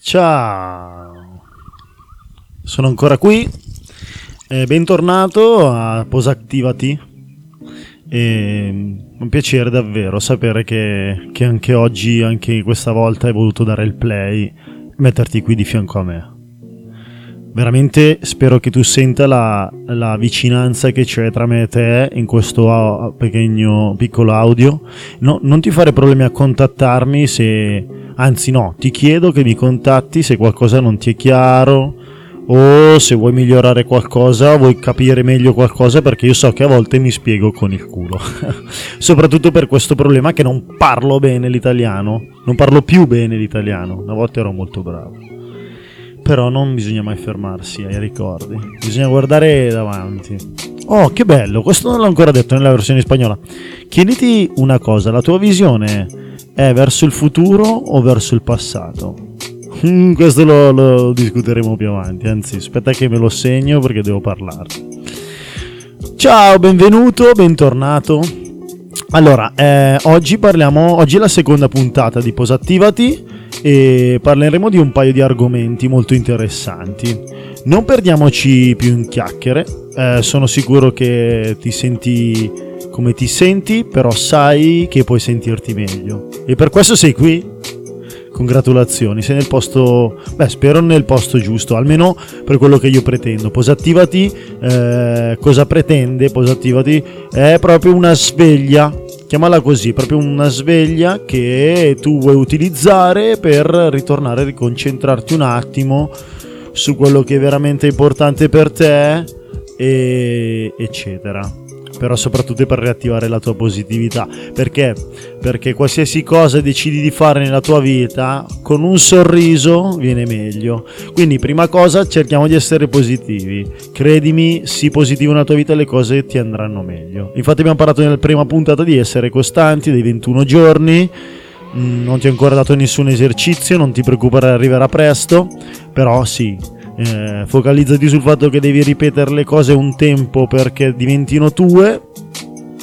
Ciao, sono ancora qui. Eh, bentornato a Posactivati. E, un piacere davvero sapere che, che anche oggi, anche questa volta, hai voluto dare il play, metterti qui di fianco a me veramente spero che tu senta la, la, vicinanza che c'è tra me e te in questo pequeño, piccolo audio. No, non ti fare problemi a contattarmi se, anzi no, ti chiedo che mi contatti se qualcosa non ti è chiaro o se vuoi migliorare qualcosa, vuoi capire meglio qualcosa perché io so che a volte mi spiego con il culo. Soprattutto per questo problema che non parlo bene l'italiano, non parlo più bene l'italiano, una volta ero molto bravo però non bisogna mai fermarsi ai ricordi, bisogna guardare davanti. Oh, che bello, questo non l'ho ancora detto nella versione spagnola. Chiediti una cosa, la tua visione è verso il futuro o verso il passato? Mm, questo lo, lo, discuteremo più avanti, anzi aspetta che me lo segno perché devo parlare. Ciao, benvenuto, bentornato. Allora, eh, oggi parliamo, oggi è la seconda puntata di Posattivati e parleremo di un paio di argomenti molto interessanti. Non perdiamoci più in chiacchiere, eh, sono sicuro che ti senti come ti senti, però sai che puoi sentirti meglio. E per questo sei qui. Congratulazioni, sei nel posto, beh, spero nel posto giusto, almeno per quello che io pretendo. Posattivati, eh, cosa pretende? Posattivati è proprio una sveglia chiamala così, proprio una sveglia che tu vuoi utilizzare per ritornare a riconcentrarti un attimo su quello che è veramente importante per te, e eccetera però soprattutto per riattivare la tua positività. Perché? Perché qualsiasi cosa decidi di fare nella tua vita, con un sorriso viene meglio. Quindi, prima cosa, cerchiamo di essere positivi. Credimi, sii positivo nella tua vita e le cose ti andranno meglio. Infatti, abbiamo parlato nella prima puntata di essere costanti, dei 21 giorni mm, non ti ho ancora dato nessun esercizio, non ti preoccupare, arriverà presto, però sì, eh, focalizzati sul fatto che devi ripetere le cose un tempo perché diventino tue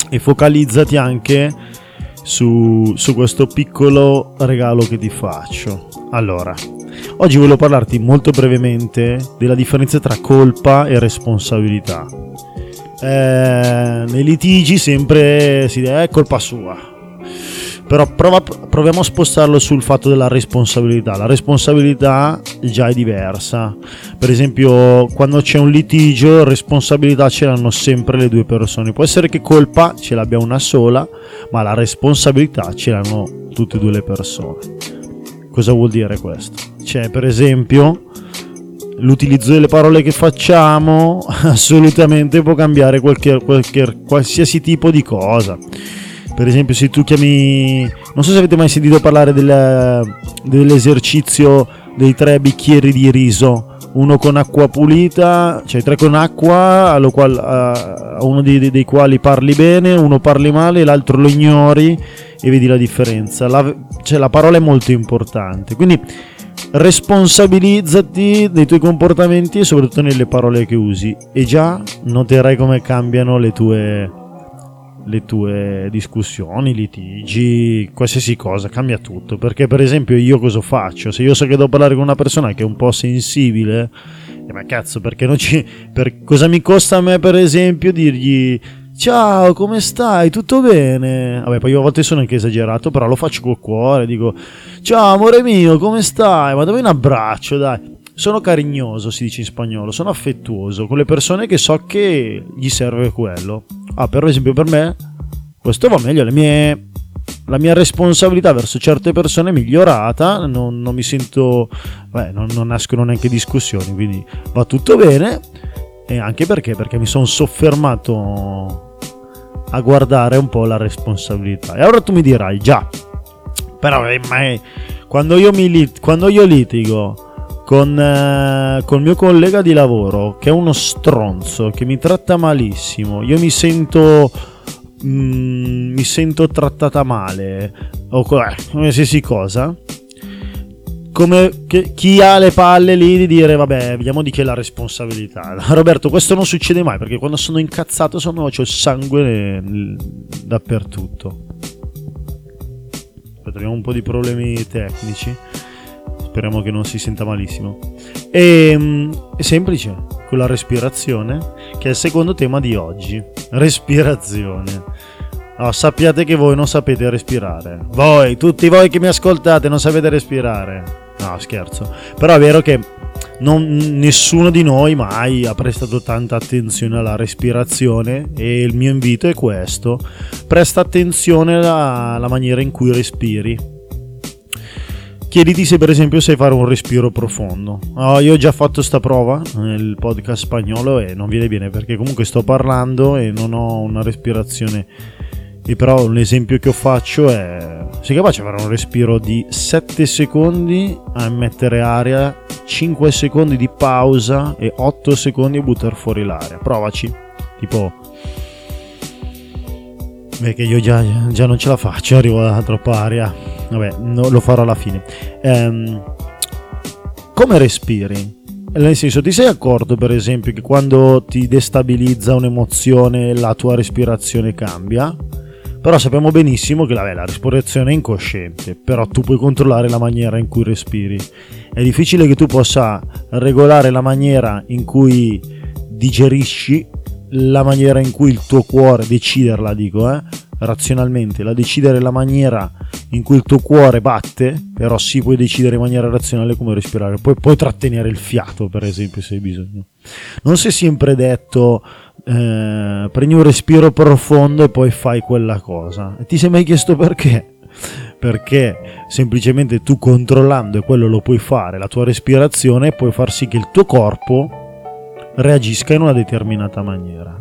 e focalizzati anche su, su questo piccolo regalo che ti faccio. Allora, oggi voglio parlarti molto brevemente della differenza tra colpa e responsabilità. Eh, nei litigi sempre si dice è colpa sua, però prova, proviamo a spostarlo sul fatto della responsabilità. La responsabilità già è diversa. Per esempio, quando c'è un litigio, responsabilità ce l'hanno sempre le due persone. Può essere che colpa ce l'abbia una sola, ma la responsabilità ce l'hanno tutte e due le persone. Cosa vuol dire questo? C'è, per esempio, l'utilizzo delle parole che facciamo assolutamente può cambiare qualche, qualche, qualsiasi tipo di cosa per esempio, se tu chiami. Non so se avete mai sentito parlare del, dell'esercizio dei tre bicchieri di riso. Uno con acqua pulita, cioè tre con acqua, a, qual, uno dei, dei, quali parli bene, uno parli male, l'altro lo ignori e vedi la differenza. La, cioè, la parola è molto importante. Quindi responsabilizzati dei tuoi comportamenti e soprattutto nelle parole che usi. E già noterai come cambiano le tue le tue discussioni, litigi, qualsiasi cosa, cambia tutto. Perché per esempio io cosa faccio? Se io so che devo parlare con una persona che è un po' sensibile, eh, ma cazzo, perché non ci... Per, cosa mi costa a me per esempio dirgli... Ciao, come stai? Tutto bene? Vabbè, poi io a volte sono anche esagerato, però lo faccio col cuore, dico Ciao amore mio, come stai? Ma dammi un abbraccio, dai. Sono carignoso, si dice in spagnolo, sono affettuoso con le persone che so che gli serve quello. Ah, per esempio per me questo va meglio, mie, la mia responsabilità verso certe persone è migliorata, non, non mi sento, beh, non, non nascono neanche discussioni, quindi va tutto bene e anche perché, perché mi sono soffermato a guardare un po' la responsabilità. E ora tu mi dirai, già, però eh, quando, io mi lit- quando io litigo con, eh, con il mio collega di lavoro che è uno stronzo che mi tratta malissimo. Io mi sento. Mm, mi sento trattata male o eh, qualsiasi cosa. Come che, chi ha le palle lì di dire vabbè, vediamo di chi è la responsabilità. Roberto, questo non succede mai perché quando sono incazzato sono, ho il sangue dappertto. Aspetta, abbiamo un po' di problemi tecnici speriamo che non si senta malissimo. E, mm, è semplice, con la respirazione, che è il secondo tema di oggi. Respirazione. Oh, sappiate che voi non sapete respirare. Voi, tutti voi che mi ascoltate, non sapete respirare. No, scherzo. Però è vero che non, nessuno di noi mai ha prestato tanta attenzione alla respirazione e il mio invito è questo. Presta attenzione alla, alla maniera in cui respiri Chiediti se per esempio sai fare un respiro profondo. Oh, io ho già fatto sta prova nel podcast spagnolo e non viene bene perché comunque sto parlando e non ho una respirazione. E però l'esempio che io faccio è sei capace di fare un respiro di 7 secondi a mettere aria, 5 secondi di pausa e 8 secondi a buttare fuori l'aria. Provaci. Tipo Beh, che io già, già, non ce la faccio, arrivo a troppa aria. Vabbè, no, lo farò alla fine. Ehm, come respiri? Nel senso, ti sei accorto, per esempio, che quando ti destabilizza un'emozione la tua respirazione cambia? Però sappiamo benissimo che vabbè, la respirazione è incosciente, però tu puoi controllare la maniera in cui respiri. È difficile che tu possa regolare la maniera in cui digerisci la maniera in cui il tuo cuore, deciderla dico, eh, razionalmente, la decidere la maniera in cui il tuo cuore batte, però sì puoi decidere in maniera razionale come respirare, poi puoi trattenere il fiato per esempio se hai bisogno. Non si è sempre detto eh, prendi un respiro profondo e poi fai quella cosa. E ti sei mai chiesto perché? Perché semplicemente tu controllando, e quello lo puoi fare, la tua respirazione, puoi far sì che il tuo corpo reagisca in una determinata maniera.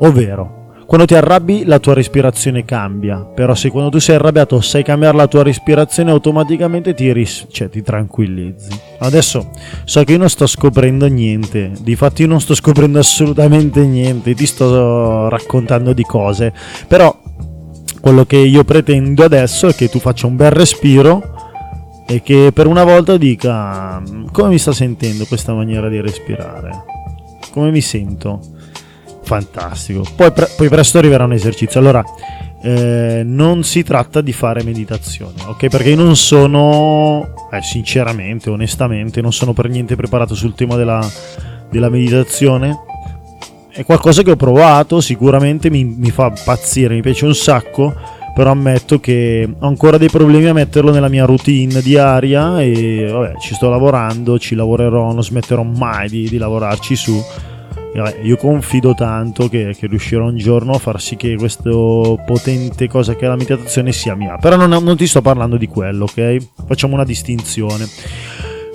Ovvero, quando ti arrabbi la tua respirazione cambia, però se quando tu sei arrabbiato sai cambiare la tua respirazione automaticamente ti, ris- cioè, ti tranquillizzi. Adesso so che io non sto scoprendo niente, difatti io non sto scoprendo assolutamente niente, ti sto raccontando di cose, però quello che io pretendo adesso è che tu faccia un bel respiro e che per una volta dica come mi sta sentendo questa maniera di respirare? Come mi sento? Fantastico. Poi, pre- poi presto arriverà un esercizio. Allora, eh, non si tratta di fare meditazione, ok? Perché io non sono, eh, sinceramente, onestamente, non sono per niente preparato sul tema della, della meditazione. È qualcosa che ho provato, sicuramente mi, mi fa pazzire, mi piace un sacco però ammetto che ho ancora dei problemi a metterlo nella mia routine diaria e vabbè, ci sto lavorando, ci lavorerò, non smetterò mai di, di lavorarci su. E vabbè, io confido tanto che, che, riuscirò un giorno a far sì che questa potente cosa che è la meditazione sia mia. Però non, non ti sto parlando di quello, ok? Facciamo una distinzione.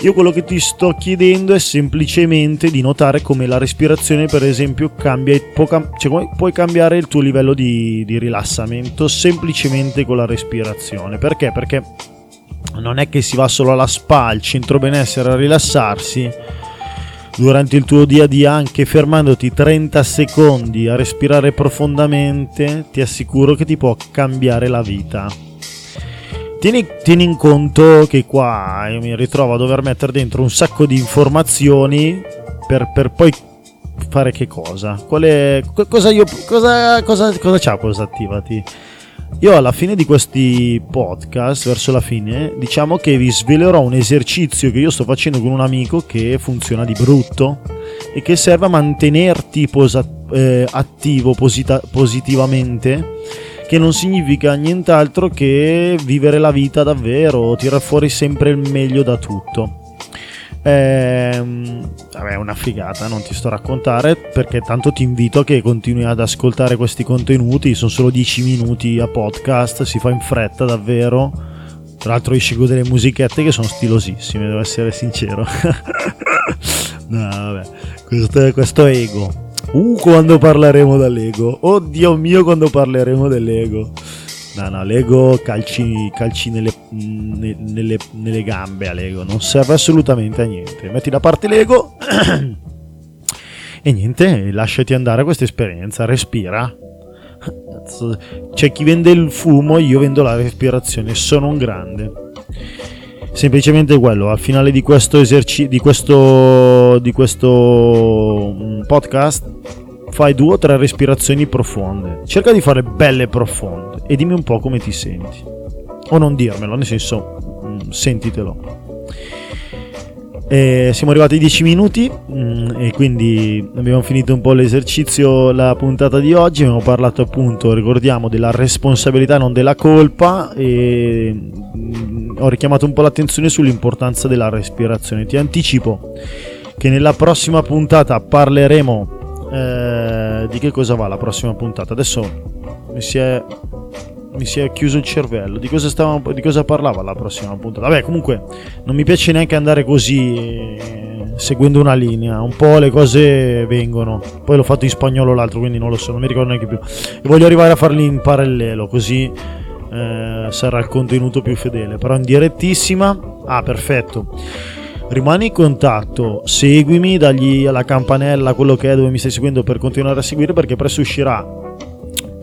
Io quello che ti sto chiedendo è semplicemente di notare come la respirazione, per esempio, cambia, può, cioè, puoi cambiare il tuo livello di, di rilassamento semplicemente con la respirazione. Perché? Perché non è che si va solo alla spa, al centro benessere a rilassarsi durante il tuo dia a dia anche fermandoti 30 secondi a respirare profondamente ti assicuro che ti può cambiare la vita Tieni, tieni, in conto che qua io mi ritrovo a dover mettere dentro un sacco di informazioni per, per poi fare che cosa? Qual è, cosa, io, cosa, cosa, cosa c'ha cosa attivati? Io alla fine di questi podcast, verso la fine, diciamo che vi svelerò un esercizio che io sto facendo con un amico che funziona di brutto e che serve a mantenerti posa, eh, attivo posita- positivamente che non significa nient'altro che vivere la vita davvero, tirare fuori sempre il meglio da tutto. Ehm, vabbè, è una figata, non ti sto a raccontare perché tanto ti invito a che continui ad ascoltare questi contenuti, sono solo 10 minuti a podcast, si fa in fretta davvero. Tra l'altro io scelgo delle musichette che sono stilosissime, devo essere sincero. no, vabbè, questo questo è ego. Uh, quando parleremo dell'ego. Oddio mio, quando parleremo dell'ego. No, no, l'ego calci, calci nelle, nelle, nelle, gambe all'ego. Non serve assolutamente a niente. Metti da parte l'ego e niente, lasciati andare a questa esperienza. Respira. C'è chi vende il fumo, io vendo la respirazione. Sono un grande semplicemente quello al finale di questo esercizio di questo, di questo mm, podcast fai due o tre respirazioni profonde cerca di fare belle profonde e dimmi un po' come ti senti o non dirmelo nel senso mm, sentitelo E siamo arrivati ai 10 minuti mm, e quindi abbiamo finito un po' l'esercizio, la puntata di oggi. Abbiamo parlato appunto, ricordiamo, della responsabilità, non della colpa. E mm, ho richiamato un po' l'attenzione sull'importanza della respirazione. Ti anticipo che nella prossima puntata parleremo eh, di che cosa va la prossima puntata. Adesso mi si è mi si è chiuso il cervello. Di cosa, stava, di cosa parlava la prossima puntata? Vabbè, comunque non mi piace neanche andare così eh, seguendo una linea. Un po' le cose vengono. Poi l'ho fatto in spagnolo l'altro, quindi non lo so, non mi ricordo neanche più. E voglio arrivare a farli in parallelo, così eh, sarà il contenuto più fedele. Però in direttissima. Ah, perfetto. Rimani in contatto, seguimi, dagli alla campanella, quello che è dove mi stai seguendo per continuare a seguire perché presto uscirà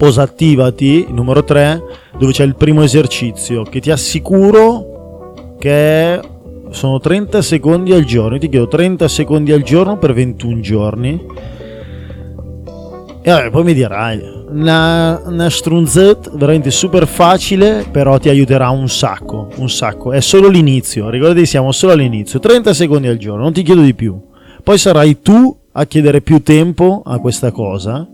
Posattivati, numero 3, dove c'è il primo esercizio che ti assicuro che sono 30 secondi al giorno. Io ti chiedo 30 secondi al giorno per 21 giorni. E vabbè, poi mi dirai, una, una strunzet veramente super facile, però ti aiuterà un sacco, un sacco. È solo l'inizio, ricordati siamo solo all'inizio, 30 secondi al giorno, non ti chiedo di più. Poi sarai tu a chiedere più tempo a questa cosa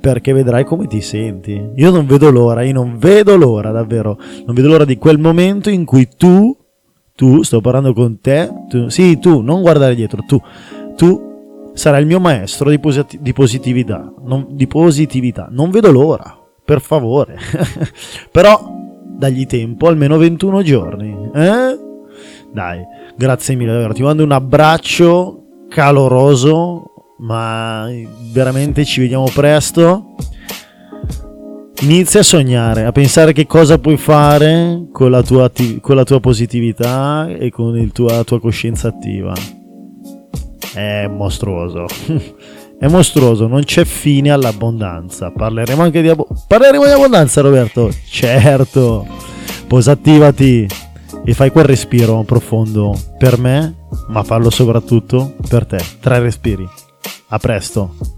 perché vedrai come ti senti. Io non vedo l'ora, io non vedo l'ora davvero, non vedo l'ora di quel momento in cui tu, tu, sto parlando con te, tu, sì tu, non guardare dietro, tu, tu sarai il mio maestro di, posit- di positività, non, di positività, non vedo l'ora, per favore, però dagli tempo, almeno 21 giorni, eh? Dai, grazie mille davvero, ti mando un abbraccio caloroso ma veramente ci vediamo presto. Inizia a sognare, a pensare che cosa puoi fare con la tua, con la tua positività e con il tua, la tua coscienza attiva. È mostruoso. È mostruoso, non c'è fine all'abbondanza. Parleremo anche di, ab- Parleremo di abbondanza, Roberto. Certo. Posattivati e fai quel respiro profondo per me, ma fallo soprattutto per te. Tre respiri. A presto.